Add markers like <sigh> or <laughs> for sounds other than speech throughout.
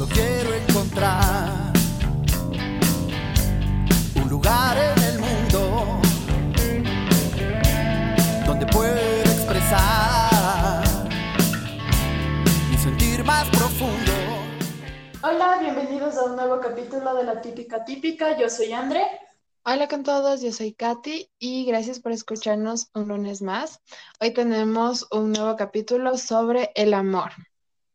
Solo quiero encontrar un lugar en el mundo donde pueda expresar mi sentir más profundo. Hola, bienvenidos a un nuevo capítulo de La Típica Típica. Yo soy André. Hola con todos, yo soy Katy y gracias por escucharnos un lunes más. Hoy tenemos un nuevo capítulo sobre el amor.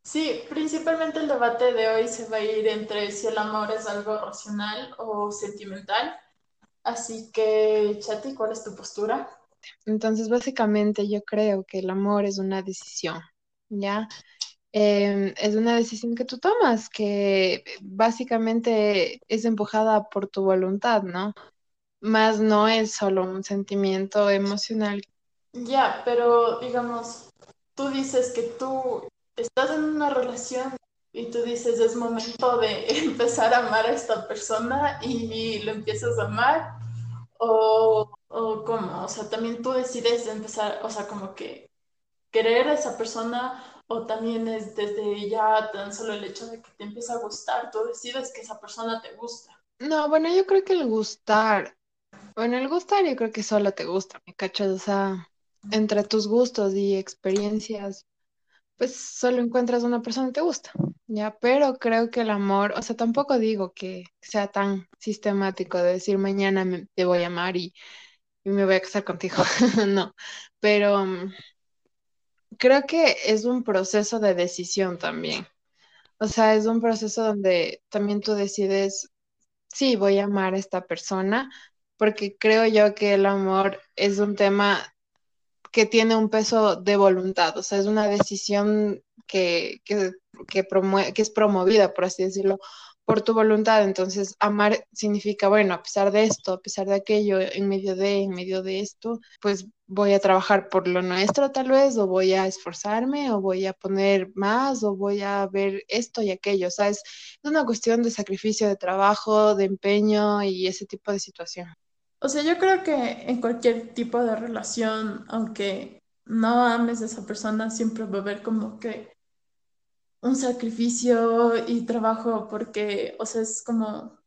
Sí, principalmente el debate de hoy se va a ir entre si el amor es algo racional o sentimental. Así que, Chati, ¿cuál es tu postura? Entonces, básicamente yo creo que el amor es una decisión, ¿ya? Em, es una decisión que tú tomas, que básicamente es empujada por tu voluntad, ¿no? Más no es solo un sentimiento emocional. Ya, pero digamos, tú dices que tú estás en una relación y tú dices es momento de <laughs> empezar a amar a esta persona y lo empiezas a amar o, o cómo, o sea, también tú decides empezar, o sea, como que querer a esa persona o también es desde ya tan solo el hecho de que te empieza a gustar, tú decides que esa persona te gusta. No, bueno, yo creo que el gustar, bueno, el gustar yo creo que solo te gusta, ¿me cachas? O sea, entre tus gustos y experiencias pues solo encuentras una persona que te gusta, ¿ya? Pero creo que el amor, o sea, tampoco digo que sea tan sistemático de decir mañana te voy a amar y, me voy a casar contigo, <laughs> no, pero mm, creo que es un proceso de decisión también. O sea, es un proceso donde también tú decides, sí, voy a amar a esta persona, porque creo yo que el amor es un tema que tiene un peso de voluntad, o sea, es una decisión que, que, que, que es promovida, por así decirlo, por tu voluntad. Entonces, amar significa, bueno, a pesar de esto, a pesar de aquello, en medio de, en medio de esto, pues voy a trabajar por lo nuestro tal vez, o voy a esforzarme, o voy a poner más, o voy a ver esto y aquello. O sea, es una cuestión de sacrificio, de trabajo, de empeño y ese tipo de situación. O sea, yo creo que en cualquier tipo de relación, aunque no ames a esa persona, siempre va a haber como que un sacrificio y trabajo porque, o sea, es como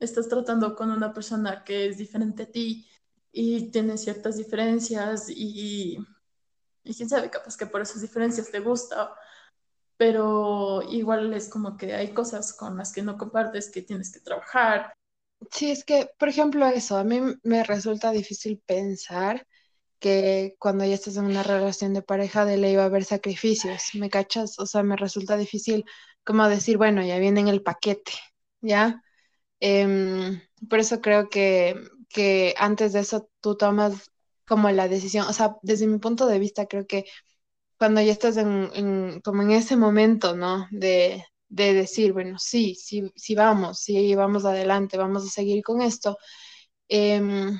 estás tratando con una persona que es diferente a ti y tiene ciertas diferencias y, y quién sabe, capaz que por esas diferencias te gusta, pero igual es como que hay cosas con las que no compartes que tienes que trabajar Sí, es que, por ejemplo, eso, a mí me resulta difícil pensar que cuando ya estás en una relación de pareja de ley va a haber sacrificios, ¿me cachas? O sea, me resulta difícil como decir, bueno, ya viene en el paquete, ¿ya? Em, por eso creo que, que antes de eso tú tomas como la decisión, o sea, desde mi punto de vista creo que cuando ya estás en, en como en ese momento, ¿no? De, de decir, bueno, sí, sí, sí vamos, sí vamos adelante, vamos a seguir con esto. Em,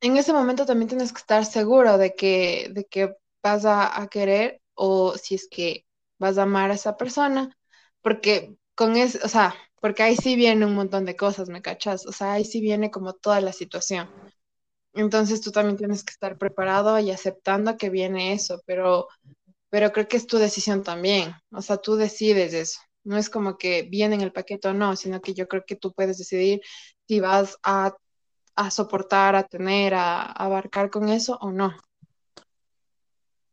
en ese momento también tienes que estar seguro de que, de que vas a, querer o si es que vas a amar a esa persona, porque con eso, o sea, porque ahí sí viene un montón de cosas, ¿me cachas? O sea, ahí sí viene como toda la situación. Entonces tú también tienes que estar preparado y aceptando que viene eso, pero, pero creo que es tu decisión también. O sea, tú decides eso. No es como que viene en el paquete o no, sino que yo creo que tú puedes decidir si vas a, soportar, a tener, a, abarcar con eso o no.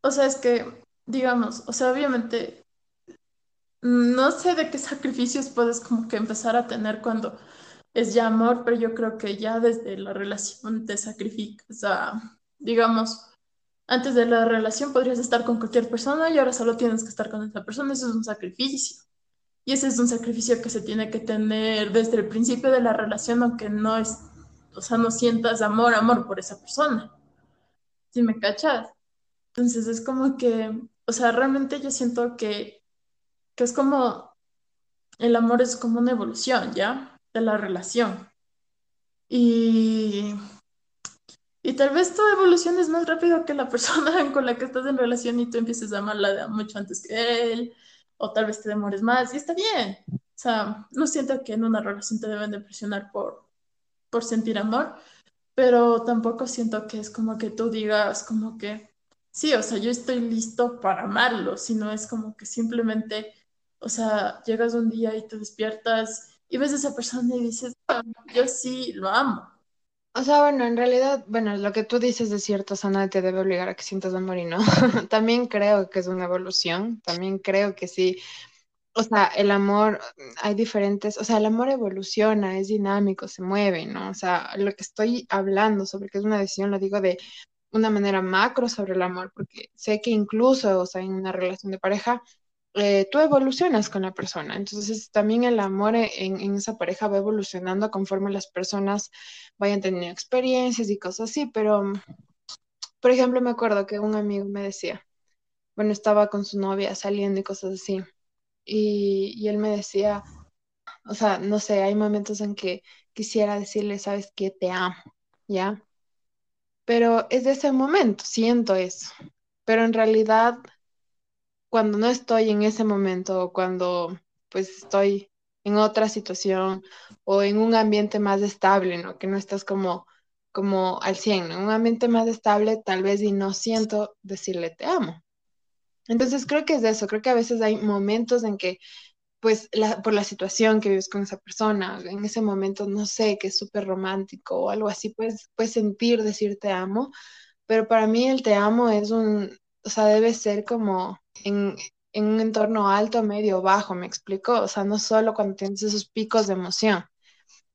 O sea, es que, digamos, o sea, obviamente, no sé de qué sacrificios puedes como que empezar a tener cuando es ya amor, pero yo creo que ya desde la relación te sacrificas a, digamos, antes de la relación podrías estar con cualquier persona y ahora solo tienes que estar con esa persona, eso es un sacrificio. Y ese es un sacrificio que se tiene que tener desde el principio de la relación, aunque no es, o sea, no sientas amor, amor por esa persona. ¿Sí me cachas? Entonces es como que, o sea, realmente yo siento que, que es como, el amor es como una evolución, ¿ya? De la relación. Y, y tal vez tu evolución es más rápido que la <laughs> persona con la que estás en relación y tú empieces a amarla mucho antes que él o tal vez te demores más y está bien. O sea, no siento que en una relación te deben de presionar por, por sentir amor, pero tampoco siento que es como que tú digas como que, sí, o sea, yo estoy listo para amarlo, sino es como que simplemente o sea, llegas un día y te despiertas y ves a esa persona y dices, "Ah, yo sí lo amo. O sea, bueno, en realidad, bueno, lo que tú dices de cierto, o sea, nadie te debe obligar a que sientas amor y no. <laughs> También creo que es una evolución, también creo que sí. O sea, el amor, hay diferentes, o sea, el amor evoluciona, es dinámico, se mueve, ¿no? O sea, lo que estoy hablando sobre que es una decisión, lo digo de una manera macro sobre el amor, porque sé que incluso, o sea, en una relación de pareja, eh, tú evolucionas con la persona. Entonces, también el amor en, en esa pareja va evolucionando conforme las personas vayan teniendo experiencias y cosas así. Pero, por ejemplo, me acuerdo que un amigo me decía, bueno, estaba con su novia saliendo y cosas así. Y, y él me decía, o sea, no sé, hay momentos en que quisiera decirle, sabes que te amo, ¿ya? Pero es de ese momento, siento eso. Pero en realidad cuando no estoy en ese momento o cuando pues estoy en otra situación o en un ambiente más estable, ¿no? Que no estás como, como al 100, ¿no? En un ambiente más estable tal vez y no siento decirle te amo. Entonces creo que es de eso, creo que a veces hay momentos en que pues la, por la situación que vives con esa persona, en ese momento, no sé, que es súper romántico o algo así, pues puedes sentir decir te amo, pero para mí el te amo es un, o sea, debe ser como en, en un entorno alto, medio, bajo, ¿me explico? O sea, no solo cuando tienes esos picos de emoción.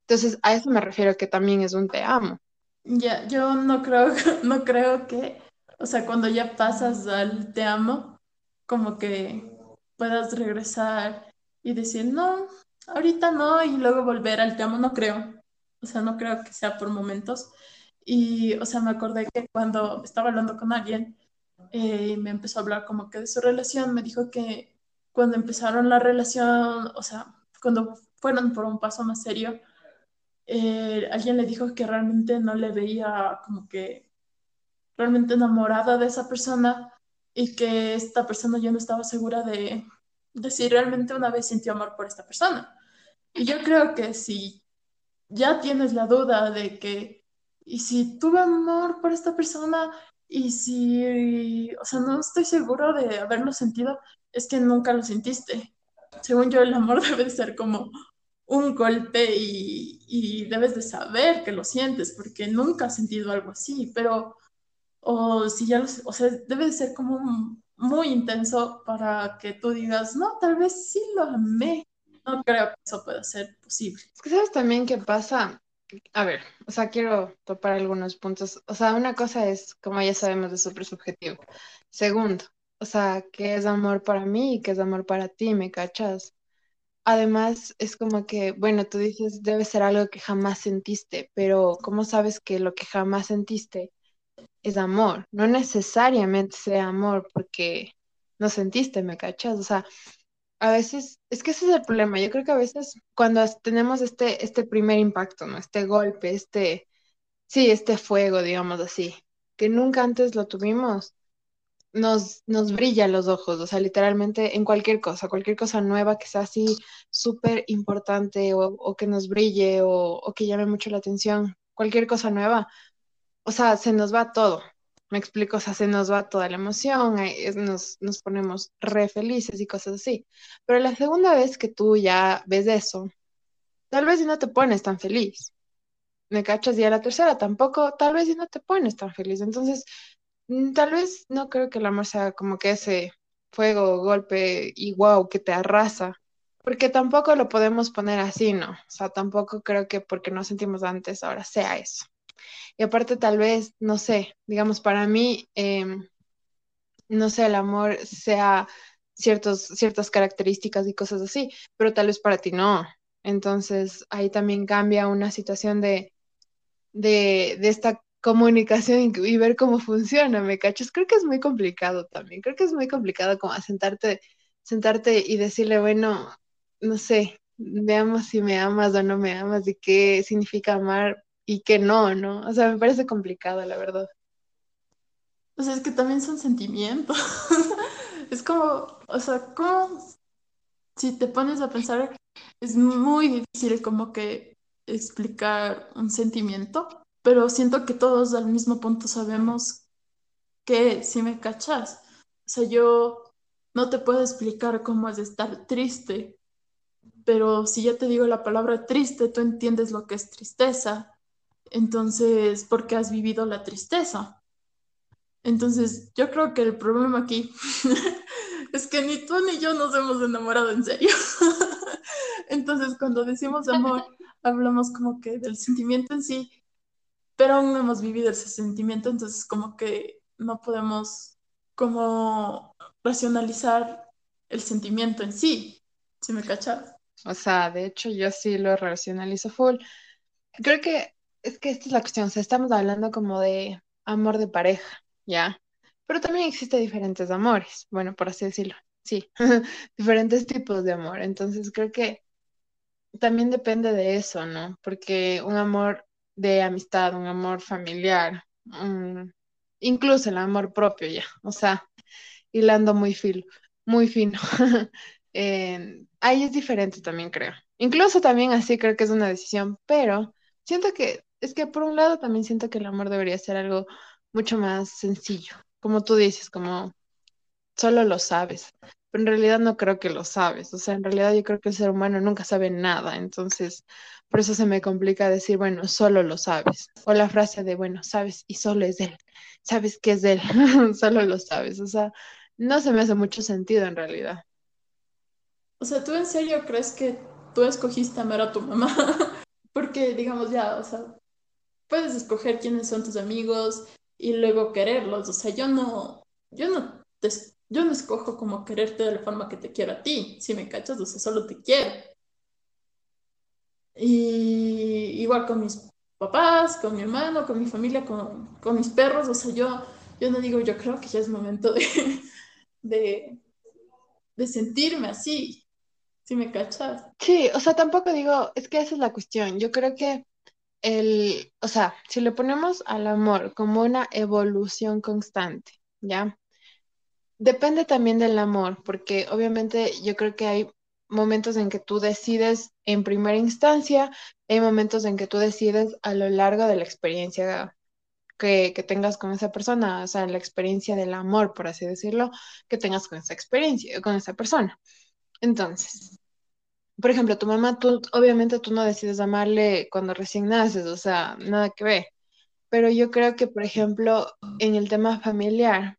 Entonces, a eso me refiero que también es un te amo. Ya, yo no creo, <laughs> no creo que, o sea, cuando ya pasas al te amo, como que puedas regresar y decir, no, ahorita no, y luego volver al te amo, no creo. O sea, no creo que sea por momentos. Y, o sea, me acordé que cuando estaba hablando con alguien, eh, me empezó a hablar como que de su relación, me dijo que cuando empezaron la relación, o sea, cuando fueron por un paso más serio, eh, alguien le dijo que realmente no le veía como que realmente enamorada de esa persona y que esta persona ya no estaba segura de, de si realmente una vez sintió amor por esta persona. Y yo creo que si ya tienes la duda de que, y si tuve amor por esta persona, y si, o sea, no estoy seguro de haberlo sentido, es que nunca lo sentiste. Según yo, el amor <laughs> debe de ser como un golpe y, debes de saber que lo sientes, porque nunca has sentido algo así, pero, o si ya lo, o sea, debe de ser como muy intenso para que tú digas, no, tal vez sí lo amé. No creo que eso pueda ser posible. Sabes también qué pasa. A ver, o sea, quiero topar algunos puntos. O sea, una cosa es, como ya sabemos, es súper subjetivo. Segundo, o sea, qué es amor para mí y qué es amor para ti, ¿me cachas? Además, es como que, bueno, tú dices, debe ser algo que jamás sentiste, pero ¿cómo sabes que lo que jamás sentiste es amor? No necesariamente sea amor porque no sentiste, ¿me cachas? O sea, a veces, es que ese es el problema. Yo creo que a veces cuando tenemos este, este primer impacto, ¿no? Este golpe, este, sí, este fuego, digamos así, que nunca antes lo tuvimos nos, nos brilla los ojos, o sea, literalmente en cualquier cosa, cualquier cosa nueva que sea así súper importante o, o que nos brille o, o que llame mucho la atención, cualquier cosa nueva, o sea, se nos va todo. Me explico, o sea, se nos va toda la emoción, nos, nos ponemos re felices y cosas así. Pero la segunda vez que tú ya ves eso, tal vez si no te pones tan feliz, ¿me cachas? Y a la tercera tampoco, tal vez si no te pones tan feliz. Entonces, Mm, Tal vez no creo que el amor sea como que ese fuego, golpe y wow que te arrasa, porque tampoco lo podemos poner así, ¿no? O sea, tampoco creo que porque no sentimos antes ahora sea eso. Y aparte tal vez, no sé, digamos, para mí, em, no sé, el amor sea ciertos, ciertas características y cosas así, pero tal vez para ti no. Entonces ahí también cambia una situación de de, de esta comunicación y, ver cómo funciona, ¿me cachas? Creo que es muy complicado también, creo que es muy complicado como sentarte, sentarte y decirle, bueno, no sé, veamos si me amas o no me amas y qué significa amar y qué no, ¿no? O sea, me parece complicado, la verdad. O sea, es que también son sentimientos. <laughs> Es como, o sea, como si te pones a pensar, es muy difícil como que explicar un sentimiento, pero siento que todos al mismo punto sabemos que si me cachas. O sea, yo no te puedo explicar cómo es estar triste, pero si ya te digo la palabra triste, tú entiendes lo que es tristeza. Entonces, porque has vivido la tristeza. Entonces, yo creo que el problema aquí <laughs> es que ni tú ni yo nos hemos enamorado en serio. <laughs> Entonces, cuando decimos amor, <laughs> hablamos como que del sentimiento en sí, pero aún no hemos vivido ese sentimiento, entonces como que no podemos como racionalizar el sentimiento en sí, si me cachas. O sea, de hecho yo sí lo racionalizo full. Creo que es que esta es la cuestión, o sea, estamos hablando como de amor de pareja, ¿ya? Pero también existe diferentes amores, bueno, por así decirlo, sí, <laughs> diferentes tipos de amor. Entonces creo que también depende de eso, ¿no? Porque un amor de amistad, un amor familiar, incluso el amor propio ya, o sea, hilando muy fino, muy fino. <laughs> ahí es diferente también, creo. Incluso también así creo que es una decisión, pero siento que, es que por un lado también siento que el amor debería ser algo mucho más sencillo, como tú dices, como solo lo sabes pero en realidad no creo que lo sabes. O sea, en realidad yo creo que el ser humano nunca sabe nada. Entonces, por eso se me complica decir, bueno, solo lo sabes. O la frase de, bueno, sabes y solo es él. Sabes que es él, <laughs> solo lo sabes. O sea, no se me hace mucho sentido en realidad. O sea, ¿tú en serio crees que tú escogiste amar a tu mamá? <laughs> Porque, digamos, ya, o sea, puedes escoger quiénes son tus amigos y luego quererlos. O sea, yo no, yo no te yo no escojo como quererte de la forma que te quiero a ti, si me cachas, o sea, solo te quiero. Y igual con mis papás, con mi hermano, con mi familia, con, mis perros, o sea, yo, yo no digo, yo creo que ya es momento de, <laughs> de, de sentirme así, si me cachas. Sí, o sea, tampoco digo, es que esa es la cuestión, yo creo que el, o sea, si le ponemos al amor como una evolución constante, ¿ya? Depende también del amor, porque obviamente yo creo que hay momentos en que tú decides en primera instancia, hay momentos en que tú decides a lo largo de la experiencia que, tengas con esa persona, o sea, la experiencia del amor, por así decirlo, que tengas con esa experiencia, con esa persona. Entonces, por ejemplo, tu mamá, tú, obviamente tú no decides amarle cuando recién naces, o sea, nada que ver. Pero yo creo que, por ejemplo, en el tema familiar,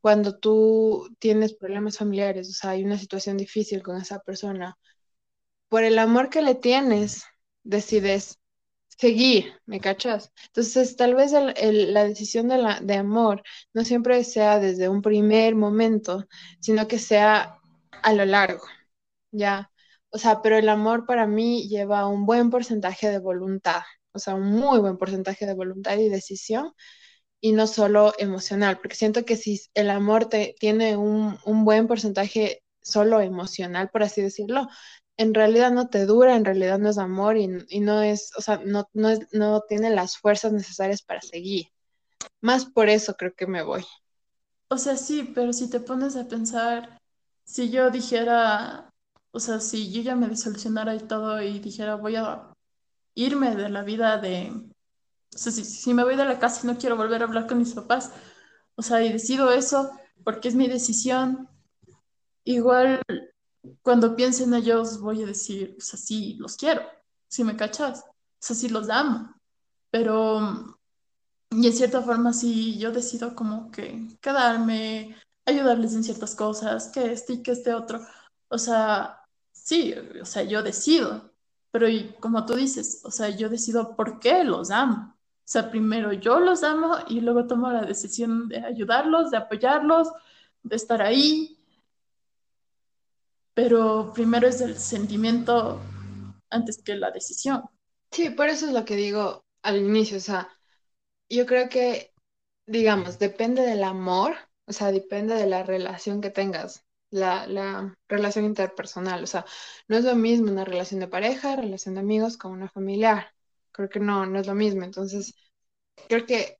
cuando tú tienes problemas familiares, o sea, hay una situación difícil con esa persona, por el amor que le tienes, decides seguir, ¿me cachas? Entonces, tal vez la decisión de, la, de amor no siempre sea desde un primer momento, sino que sea a lo largo, ¿ya? O sea, pero el amor para mí lleva un buen porcentaje de voluntad, o sea, un muy buen porcentaje de voluntad y decisión y no solo emocional, porque siento que si el amor te, tiene un, buen porcentaje solo emocional, por así decirlo, en realidad no te dura, en realidad no es amor y, no es, o sea, no, no, es, no tiene las fuerzas necesarias para seguir. Más por eso creo que me voy. O sea, sí, pero si te pones a pensar, si yo dijera, o sea, si yo ya me disolucionara y todo y dijera, voy a irme de la vida de, o sea, si, me voy de la casa y no quiero volver a hablar con mis papás, o sea, y decido eso porque es mi decisión, igual cuando piensen en ellos voy a decir, o sea, sí, los quiero, si me cachas, o sea, sí los amo, pero, y en cierta forma sí, yo decido como que quedarme, ayudarles en ciertas cosas, que este y que este otro, o sea, sí, o sea, yo decido, pero y como tú dices, o sea, yo decido por qué los amo. O sea, primero yo los amo y luego tomo la decisión de ayudarlos, de apoyarlos, de estar ahí. Pero primero es el sentimiento antes que la decisión. Sí, por eso es lo que digo al inicio. O sea, yo creo que, digamos, depende del amor, o sea, depende de la relación que tengas, la, la relación interpersonal. O sea, no es lo mismo una relación de pareja, relación de amigos con una familiar creo que no, no es lo mismo. Entonces, creo que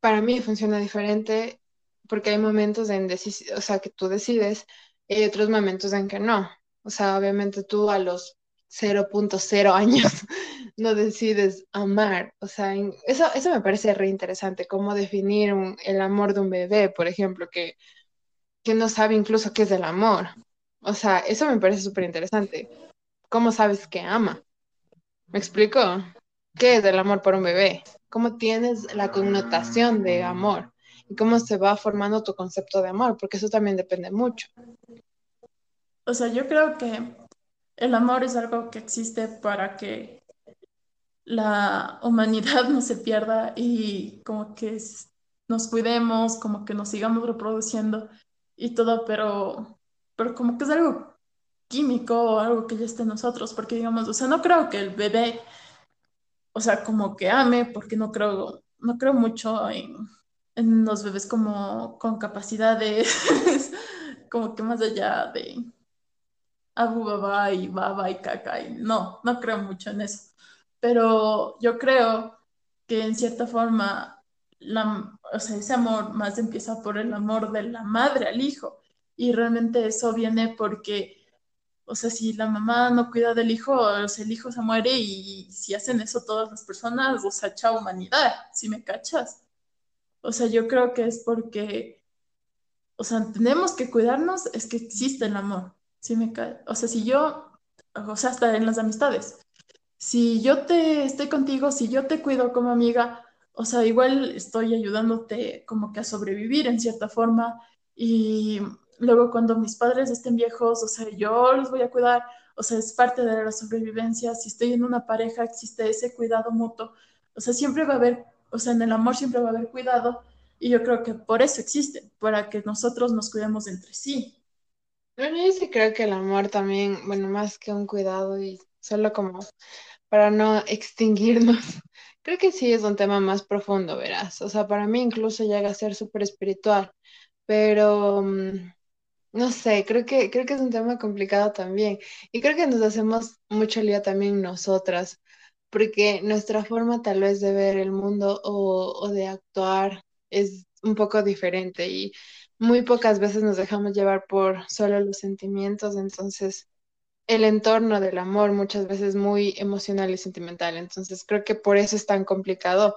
para mí funciona diferente porque hay momentos en o sea, que tú decides y hay otros momentos en que no. O sea, obviamente tú a los 0.0 años <laughs> no decides amar. O sea, eso, eso me parece re interesante, cómo definir el amor de un bebé, por ejemplo, que que no sabe incluso qué es el amor. O sea, eso me parece súper interesante. ¿Cómo sabes que ama? ¿Me explico? ¿Qué es el amor por un bebé? ¿Cómo tienes la connotación de amor? ¿Y cómo se va formando tu concepto de amor? Porque eso también depende mucho. O sea, yo creo que el amor es algo que existe para que la humanidad <laughs> no se pierda y como que nos cuidemos, como que nos sigamos reproduciendo y todo, pero, pero como que es algo químico o algo que ya esté en nosotros, porque digamos, o sea, no creo que el bebé, o sea, como que ame, porque no creo, no creo mucho en, en los bebés como con capacidades, <laughs> como que más allá de abu baba y baba y caca, y no, no creo mucho en eso, pero yo creo que en cierta forma, la, o sea, ese amor más empieza por el amor de la madre al hijo, y realmente eso viene porque o sea, si la mamá no cuida del hijo, o sea, el hijo se muere y si hacen eso todas las personas, o sea, chao humanidad, si me cachas. O sea, yo creo que es porque, o sea, tenemos que cuidarnos, es que existe el amor. Si me o sea, si yo, o sea, hasta en las amistades, si yo te estoy contigo, si yo te cuido como amiga, o sea, igual estoy ayudándote como que a sobrevivir en cierta forma y luego cuando mis padres estén viejos, o sea, yo los voy a cuidar, o sea, es parte de la sobrevivencia, si estoy en una pareja existe ese cuidado mutuo, o sea, siempre va a haber, o sea, en el amor siempre va a haber cuidado y yo creo que por eso existe, para que nosotros nos cuidemos entre sí. Bueno, yo sí creo que el amor también, bueno, más que un cuidado y solo como para no <laughs> extinguirnos, creo que sí es un tema más profundo, verás. O sea, para mí incluso llega a ser súper espiritual, pero mm, no sé, creo que, creo que es un tema complicado también. Y creo que nos hacemos mucho lío también nosotras, porque nuestra forma tal vez de ver el mundo o, o de actuar es un poco diferente y muy pocas veces nos dejamos llevar por solo los sentimientos, entonces el entorno del amor muchas veces muy emocional y sentimental, entonces creo que por eso es tan complicado.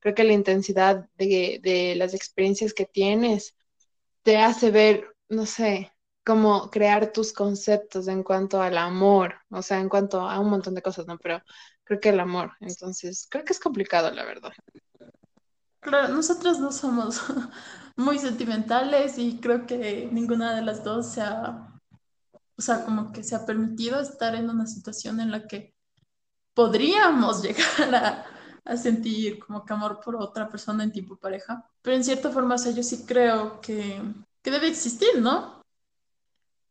Creo que la intensidad de, de las experiencias que tienes te hace ver no sé, como crear tus conceptos en cuanto al amor, o sea, en cuanto a un montón de cosas, ¿no? Pero creo que el amor, entonces, creo que es complicado, la verdad. Claro, nosotros no somos <laughs> muy sentimentales y creo que ninguna de las dos o sea, como que se ha permitido estar en una situación en la que podríamos <laughs> llegar a, a sentir como que amor por otra persona en tipo pareja. Pero en cierta forma, o sea, yo sí creo que que debe existir, ¿no?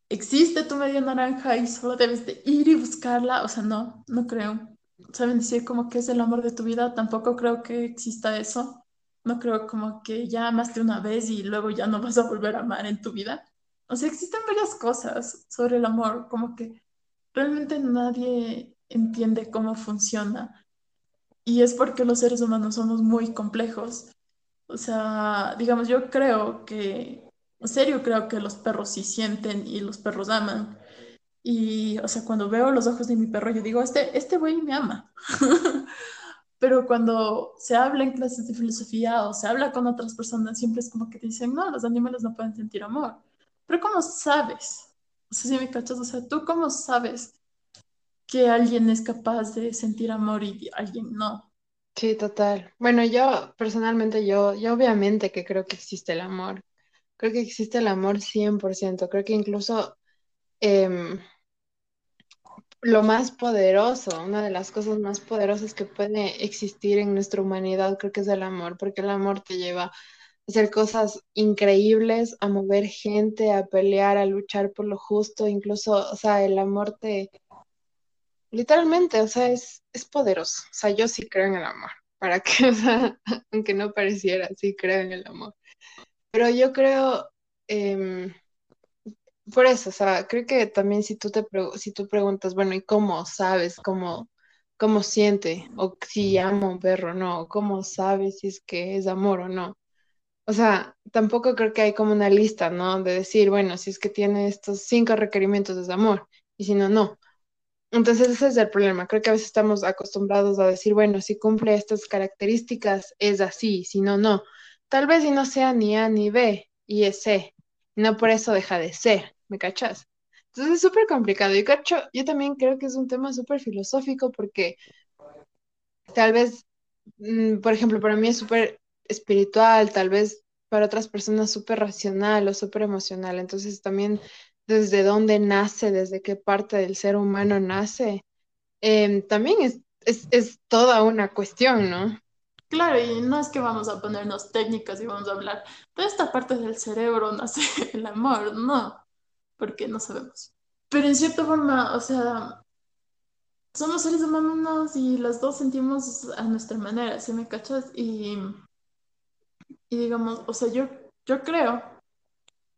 Existe tu media naranja y solo debes de ir y buscarla. O sea, no, no creo. ¿Saben decir como que es el amor de tu vida? Tampoco creo que exista eso. No creo como que ya amaste una vez y luego ya no vas a volver a amar en tu vida. O sea, existen varias cosas sobre el amor, como que realmente nadie entiende cómo funciona. Y es porque los seres humanos somos muy complejos. O sea, digamos, yo creo que en serio creo que los perros sí sienten y los perros aman. Y, o sea, cuando veo los ojos de mi perro, yo digo, este, este güey me ama. <laughs> Pero cuando se habla en clases de filosofía o se habla con otras personas, siempre es como que dicen, no, los animales no pueden sentir amor. Pero ¿cómo sabes? O sea, si me cachas, o sea, ¿tú cómo sabes que alguien es capaz de sentir amor y alguien no? Sí, total. Bueno, yo personalmente, yo, obviamente que creo que existe el amor. Creo que existe el amor 100%. Creo que incluso em, lo más poderoso, una de las cosas más poderosas que puede existir en nuestra humanidad, creo que es el amor, porque el amor te lleva hacer cosas increíbles, a mover gente, a pelear, a luchar por lo justo, incluso, o sea, el amor te, literalmente, o sea, es, es poderoso. O sea, yo sí creo en el amor, para que, <laughs> o sea, aunque no pareciera, sí creo en el amor. Pero yo creo, em, por eso, o sea, creo que también si tú te si tú preguntas, bueno, ¿y cómo sabes cómo, cómo siente? O si ama un perro o no, cómo sabes si es que es amor o no. O sea, tampoco creo que hay como una lista, ¿no? De decir, bueno, si es que tiene estos cinco requerimientos es amor, y si no, no. Entonces ese es el problema. Creo que a veces estamos acostumbrados a decir, bueno, si cumple estas características es así, si no, no. Tal vez y no sea ni A ni B y es C. No por eso deja de ser, ¿me cachas? Entonces es súper complicado. Yo, cacho, yo también creo que es un tema súper filosófico porque tal vez, mm, por ejemplo, para mí es súper espiritual, tal vez para otras personas súper racional o súper emocional. Entonces también desde dónde nace, desde qué parte del ser humano nace, em, también es, es, es toda una cuestión, ¿no? Claro, y no es que vamos a ponernos técnicas y vamos a hablar de esta parte del cerebro nace <laughs> el amor, no, porque no sabemos. Pero en cierta forma, o sea, somos seres humanos y las dos sentimos a nuestra manera, ¿se me cachas? Y, y digamos, o sea, yo, yo creo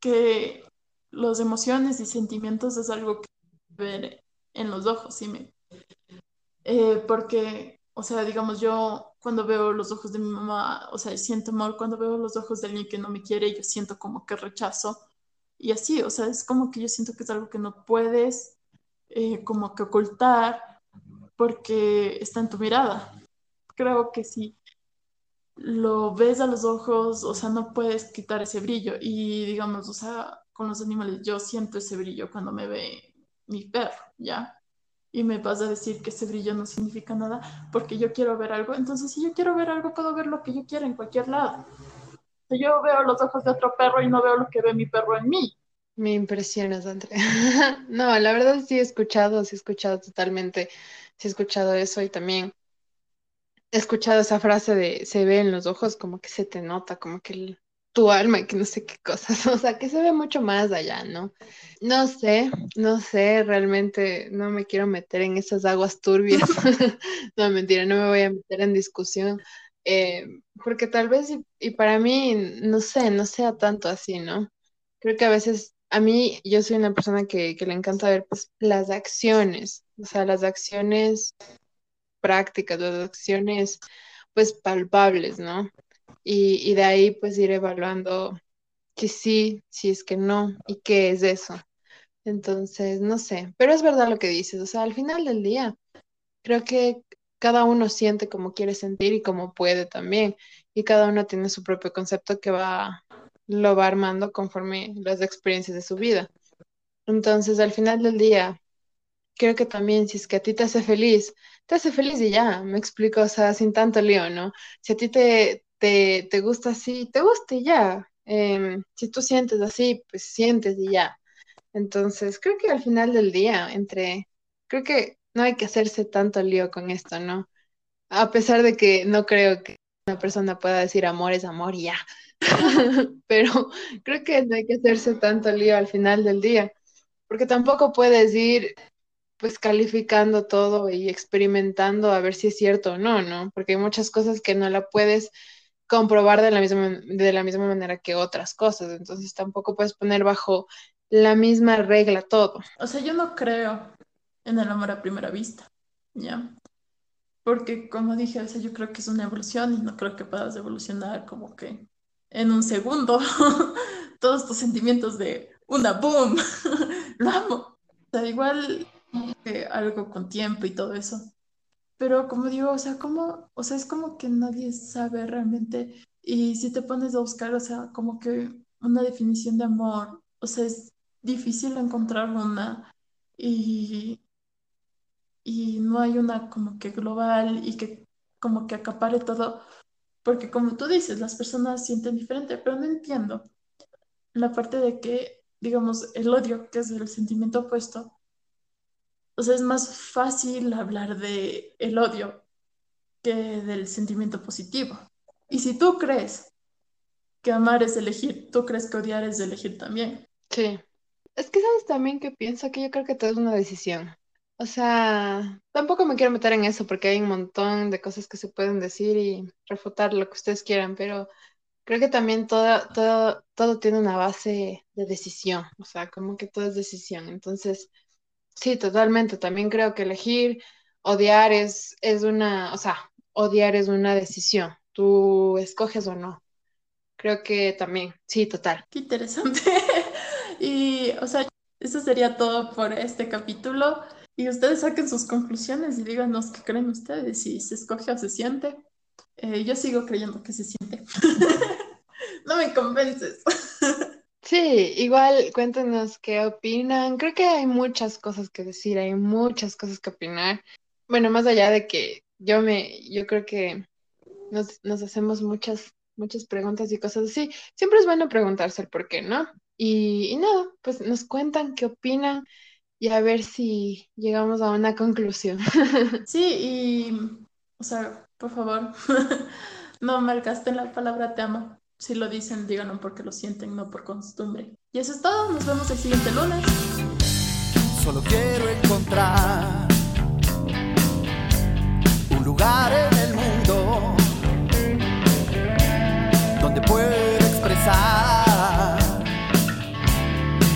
que las emociones y sentimientos es algo que ver en los ojos, ¿sí me? Eh, porque, o sea, digamos, yo cuando veo los ojos de mi mamá, o sea, siento amor, cuando veo los ojos de alguien que no me quiere, yo siento como que rechazo. Y así, o sea, es como que yo siento que es algo que no puedes eh, como que ocultar porque está en tu mirada. Creo que sí lo ves a los ojos, o sea, no puedes quitar ese brillo. Y digamos, o sea, con los animales yo siento ese brillo cuando me ve mi perro, ¿ya? Y me vas a decir que ese brillo no significa nada porque yo quiero ver algo. Entonces, si yo quiero ver algo, puedo ver lo que yo quiera en cualquier lado. Yo veo los ojos de otro perro y no veo lo que ve mi perro en mí. Me impresionas, <laughs> Andrea. no, la verdad sí he escuchado, sí he escuchado totalmente, sí he escuchado eso y también he escuchado esa frase de se ve en los ojos, como que se te nota, como que tu alma y que no sé qué cosas, <laughs> o sea, que se ve mucho más allá, ¿no? No sé, no sé, realmente no me quiero meter en esas aguas turbias. <laughs> No, mentira, no me voy a meter en discusión, eh, porque tal vez, y, y para mí, no sé, no sea tanto así, ¿no? Creo que a veces, a mí, yo soy una persona que, que le encanta ver pues, las acciones, o sea, las acciones prácticas, las acciones pues palpables, ¿no? Y, de ahí pues ir evaluando si sí, si es que no, y qué es eso. Entonces, no sé, pero es verdad lo que dices, o sea, al final del día, creo que cada uno siente como quiere sentir y como puede también, y cada uno tiene su propio concepto que va, lo va armando conforme las experiencias de su vida. Entonces, al final del día, creo que también si es que a ti te hace feliz, te hace feliz y ya, me explico, o sea, sin tanto lío, ¿no? Si a ti te, te, te gusta así, te gusta y ya. Em, si tú sientes así, pues sientes y ya. Entonces, creo que al final del día, entre, creo que no hay que hacerse tanto lío con esto, ¿no? A pesar de que no creo que una persona pueda decir amor es amor y ya. <laughs> Pero creo que no hay que hacerse tanto lío al final del día, porque tampoco puedes ir pues calificando todo y experimentando a ver si es cierto o no, ¿no? Porque hay muchas cosas que no la puedes comprobar de la misma, de la misma manera que otras cosas, entonces tampoco puedes poner bajo la misma regla todo. O sea, yo no creo en el amor a primera vista, ¿ya? Porque como dije, o sea, yo creo que es una evolución y no creo que puedas evolucionar como que en un segundo <laughs> todos tus sentimientos de una boom, <laughs> lo amo. O sea, igual algo con tiempo y todo eso. Pero como digo, o sea, como, o sea, es como que nadie sabe realmente. Y si te pones a buscar, o sea, como que una definición de amor, o sea, es difícil encontrar una y, y no hay una como que global y que como que acapare todo, porque como tú dices, las personas sienten diferente, pero no entiendo la parte de que, digamos, el odio, que es el sentimiento opuesto, o sea, es más fácil hablar de el odio que del sentimiento positivo. Y si tú crees que amar es elegir, tú crees que odiar es elegir también. Sí. Es que sabes también que pienso que yo creo que todo es una decisión. O sea, tampoco me quiero meter en eso porque hay un montón de cosas que se pueden decir y refutar lo que ustedes quieran, pero creo que también todo, todo, todo tiene una base de decisión. O sea, como que todo es decisión. Entonces, Sí, totalmente. También creo que elegir odiar es, es una, o sea, odiar es una decisión. Tú escoges o no. Creo que también, sí, total. Qué interesante. <laughs> Y, o sea, eso sería todo por este capítulo. Y ustedes saquen sus conclusiones y díganos qué creen ustedes, si se escoge o se siente. Eh, yo sigo creyendo que se siente. <laughs> No me convences. <laughs> Sí, igual cuéntenos qué opinan. Creo que hay muchas cosas que decir, hay muchas cosas que opinar. Bueno, más allá de que yo me, yo creo que nos, nos hacemos muchas, muchas preguntas y cosas así. Siempre es bueno preguntarse el por qué, ¿no? Y, y nada, pues nos cuentan qué opinan y a ver si llegamos a una conclusión. <laughs> Sí, y, o sea, por favor, <laughs> no malgasten la palabra te amo. Si lo dicen, díganlo porque lo sienten, no por costumbre. Y eso es todo, nos vemos el siguiente lunes. Solo quiero encontrar un lugar en el mundo donde pueda expresar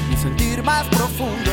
mi sentir más profundo.